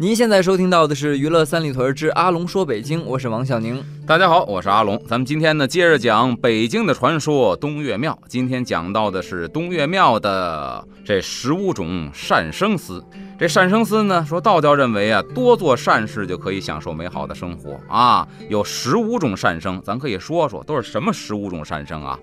您现在收听到的是《娱乐三里屯之阿龙说北京》，我是王小宁。大家好，我是阿龙。咱们今天呢，接着讲北京的传说——东岳庙。今天讲到的是东岳庙的这十五种善生司。这善生司呢，说道教认为啊，多做善事就可以享受美好的生活啊。有十五种善生，咱可以说说都是什么十五种善生啊？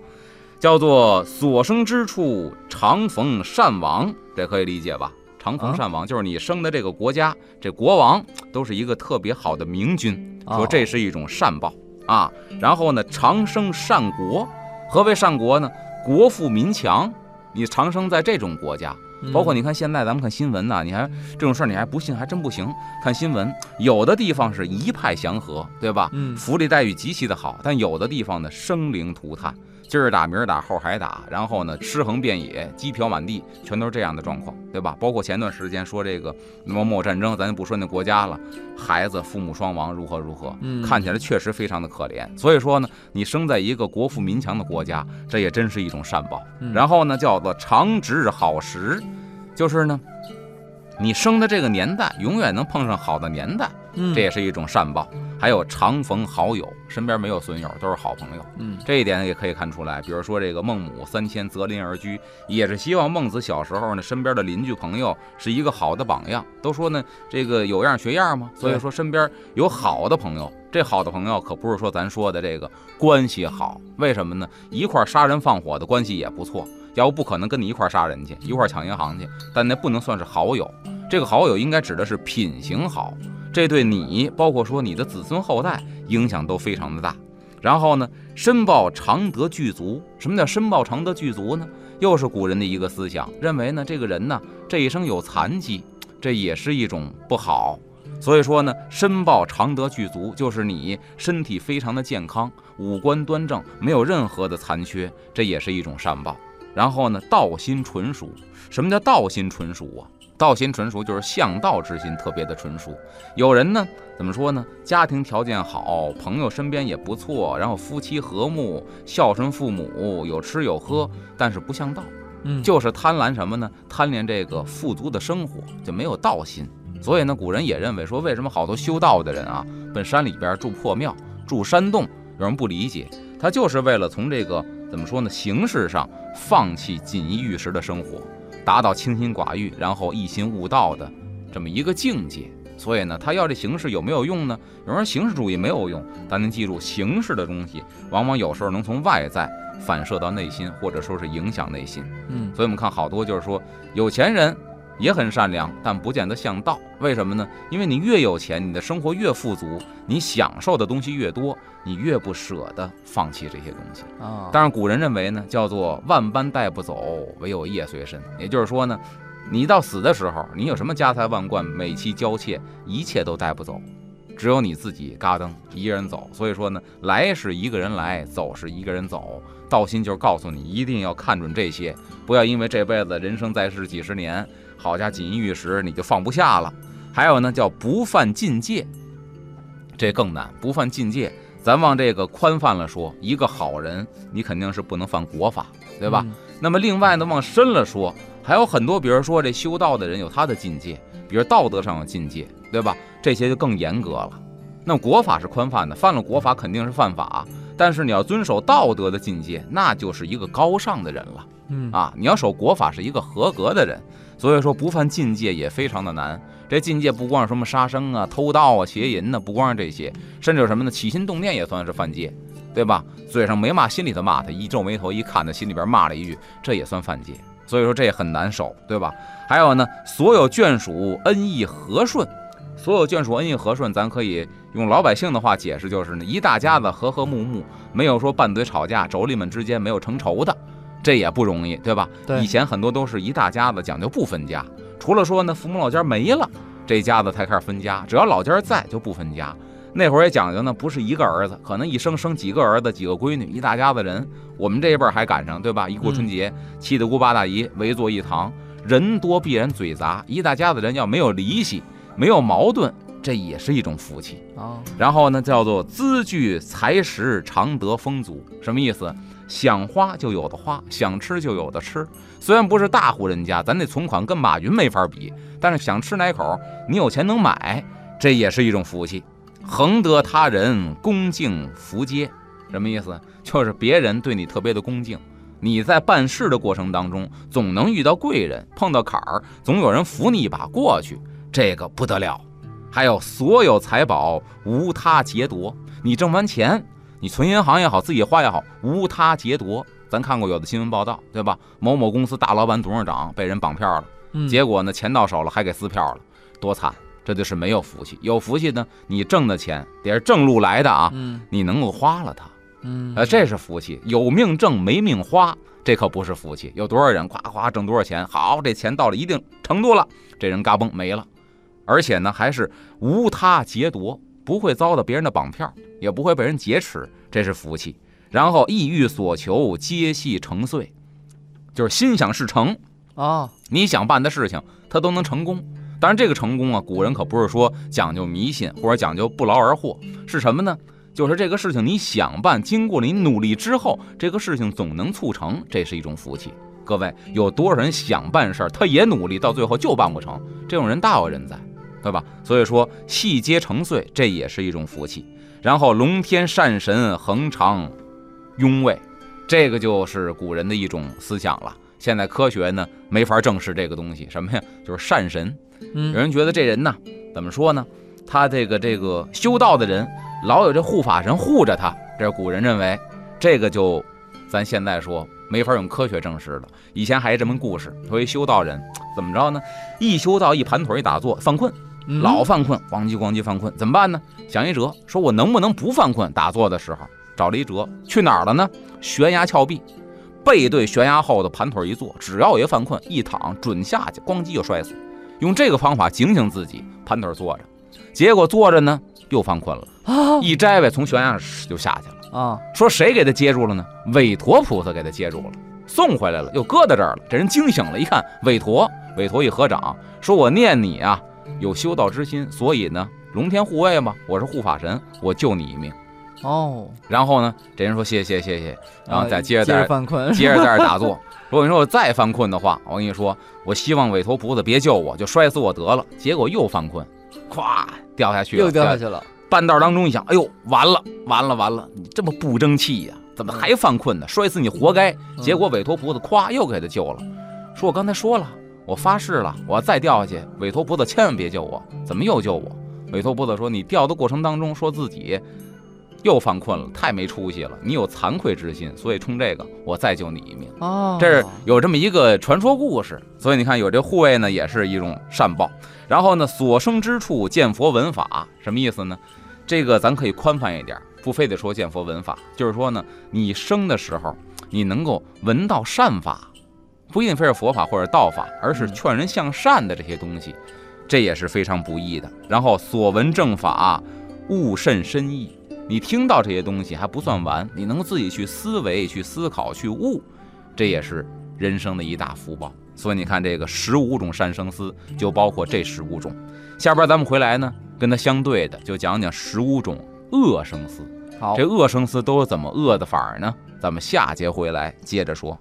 叫做所生之处常逢善王，这可以理解吧？常逢善王，就是你生的这个国家，这国王都是一个特别好的明君，说这是一种善报啊。然后呢，长生善国，何为善国呢？国富民强，你长生在这种国家，包括你看现在咱们看新闻呢，你还这种事儿你还不信，还真不行。看新闻，有的地方是一派祥和，对吧？嗯，福利待遇极其的好，但有的地方呢，生灵涂炭。今儿打明儿打后还打，然后呢尸横遍野，鸡瓢满地，全都是这样的状况，对吧？包括前段时间说这个某某战争，咱就不说那国家了，孩子父母双亡，如何如何，看起来确实非常的可怜。所以说呢，你生在一个国富民强的国家，这也真是一种善报。然后呢，叫做长值好时，就是呢，你生的这个年代永远能碰上好的年代，这也是一种善报。还有常逢好友，身边没有损友，都是好朋友。嗯，这一点也可以看出来。比如说这个孟母三迁择邻而居，也是希望孟子小时候呢，身边的邻居朋友是一个好的榜样。都说呢，这个有样学样嘛，所以说身边有好的朋友。这好的朋友可不是说咱说的这个关系好，为什么呢？一块杀人放火的关系也不错，要不不可能跟你一块杀人去，一块抢银行去。但那不能算是好友，这个好友应该指的是品行好。这对你，包括说你的子孙后代，影响都非常的大。然后呢，申报常德具足。什么叫申报常德具足呢？又是古人的一个思想，认为呢，这个人呢，这一生有残疾，这也是一种不好。所以说呢，申报常德具足，就是你身体非常的健康，五官端正，没有任何的残缺，这也是一种善报。然后呢，道心纯熟。什么叫道心纯熟啊？道心纯熟就是向道之心特别的纯熟。有人呢，怎么说呢？家庭条件好，朋友身边也不错，然后夫妻和睦，孝顺父母，有吃有喝，但是不向道，嗯，就是贪婪什么呢？贪恋这个富足的生活，就没有道心。所以呢，古人也认为说，为什么好多修道的人啊，奔山里边住破庙、住山洞？有人不理解，他就是为了从这个怎么说呢？形式上放弃锦衣玉食的生活。达到清心寡欲，然后一心悟道的这么一个境界。所以呢，他要这形式有没有用呢？有人说形式主义没有用，但您记住，形式的东西往往有时候能从外在反射到内心，或者说是影响内心。嗯，所以我们看好多就是说有钱人。也很善良，但不见得像道。为什么呢？因为你越有钱，你的生活越富足，你享受的东西越多，你越不舍得放弃这些东西啊。但是古人认为呢，叫做万般带不走，唯有业随身。也就是说呢，你到死的时候，你有什么家财万贯、美妻娇妾，一切都带不走，只有你自己嘎噔一个人走。所以说呢，来是一个人来，走是一个人走。道心就是告诉你，一定要看准这些，不要因为这辈子人生在世几十年。好家锦衣玉食你就放不下了，还有呢叫不犯禁戒，这更难。不犯禁戒，咱往这个宽泛了说，一个好人你肯定是不能犯国法，对吧？那么另外呢往深了说，还有很多，比如说这修道的人有他的境界，比如道德上有境界，对吧？这些就更严格了。那国法是宽泛的，犯了国法肯定是犯法，但是你要遵守道德的境界，那就是一个高尚的人了。嗯啊，你要守国法是一个合格的人，所以说不犯禁戒也非常的难。这禁戒不光是什么杀生啊、偷盗啊、邪淫呢，不光是这些，甚至有什么呢？起心动念也算是犯戒，对吧？嘴上没骂，心里头骂他，一皱眉头一看，他心里边骂了一句，这也算犯戒。所以说这也很难守，对吧？还有呢，所有眷属恩义和顺，所有眷属恩义和顺，咱可以用老百姓的话解释，就是呢，一大家子和和睦睦，没有说拌嘴吵架，妯娌们之间没有成仇的。这也不容易，对吧？对以前很多都是一大家子讲究不分家，除了说呢父母老家没了，这家子才开始分家，只要老家在就不分家。那会儿也讲究呢，不是一个儿子，可能一生生几个儿子、几个闺女，一大家子人。我们这一辈儿还赶上，对吧？一过春节，七大姑八大姨围坐一堂，人多必然嘴杂，一大家子人要没有离隙，没有矛盾，这也是一种福气。啊，然后呢，叫做资聚财实，常得丰足，什么意思？想花就有的花，想吃就有的吃。虽然不是大户人家，咱那存款跟马云没法比，但是想吃哪口，你有钱能买，这也是一种福气。恒得他人恭敬福接，什么意思？就是别人对你特别的恭敬，你在办事的过程当中，总能遇到贵人，碰到坎儿，总有人扶你一把过去，这个不得了。还有所有财宝无他劫夺，你挣完钱，你存银行也好，自己花也好，无他劫夺。咱看过有的新闻报道，对吧？某某公司大老板、董事长被人绑票了，嗯结果呢，钱到手了还给撕票了，多惨！这就是没有福气。有福气呢，你挣的钱得是正路来的啊，嗯你能够花了它，嗯呃，这是福气。有命挣没命花，这可不是福气。有多少人夸夸挣多少钱，好，这钱到了一定程度了，这人嘎嘣没了，而且呢还是无他劫夺，不会遭到别人的绑票，也不会被人劫持，这是福气。然后意欲所求，皆系成遂，就是心想事成，啊，你想办的事情，它都能成功。当然，这个成功啊，古人可不是说讲究迷信或者讲究不劳而获，是什么呢？就是这个事情你想办，经过了你努力之后，这个事情总能促成，这是一种福气。各位，有多少人想办事儿，他也努力，到最后就办不成？这种人大有人在，对吧？所以说，细皆成遂，这也是一种福气。然后，龙天善神恒常拥卫，这个就是古人的一种思想了。现在科学呢没法证实这个东西，什么呀？就是善神。有嗯人觉得这人呢，怎么说呢？他这个这个修道的人，老有这护法神护着他，这是古人认为，这个就咱现在说没法用科学证实了。以前还有这么故事，说一修道人怎么着呢？一修道一盘腿一打坐犯困，嗯老犯困，咣叽咣叽犯困，怎么办呢？想一辙，说我能不能不犯困？打坐的时候找了一辙，去哪儿了呢？悬崖峭壁，背对悬崖后的盘腿一坐，只要一犯困，一躺准下去，咣叽就摔死。用这个方法警醒自己，盘腿坐着，结果坐着呢又犯困了，啊一摘呗，从悬崖上哧就下去了。啊说谁给他接住了呢？韦陀菩萨给他接住了，送回来了，又搁在这儿了。这人惊醒了，一看韦陀，韦陀一合掌，说我念你啊，有修道之心，所以呢，龙天护卫嘛，我是护法神，我救你一命。哦，然后呢，这人说谢谢谢谢，然后再接着在这犯困，接着在这儿打坐。如果你说我再犯困的话，我跟你说，我希望韦陀菩萨别救我，就摔死我得了。结果又犯困，咵掉下去了，又掉下去了。半道当中一想，哎呦，完了完了完了，你这么不争气呀、怎么还犯困呢？摔死你活该！结果韦陀菩萨咵又给他救了，说我刚才说了，我发誓了，我要再掉下去，韦陀菩萨千万别救我。怎么又救我？韦陀菩萨说，你掉的过程当中说自己又犯困了，太没出息了，你有惭愧之心，所以冲这个我再救你一命。哦，这是有这么一个传说故事，所以你看有这护卫呢，也是一种善报。然后呢，所生之处见佛闻法，什么意思呢？这个咱可以宽泛一点，不非得说见佛闻法，就是说呢，你生的时候，你能够闻到善法，不一定非是佛法或者道法，而是劝人向善的这些东西，这也是非常不易的。然后所闻正法，悟甚深意。你听到这些东西还不算完，你能自己去思维、去思考、去悟，这也是人生的一大福报。所以你看，这个十五种善生思就包括这十五种。下边咱们回来呢，跟它相对的就讲讲十五种恶生思。好这恶生思都是怎么恶的法儿呢？咱们下节回来接着说。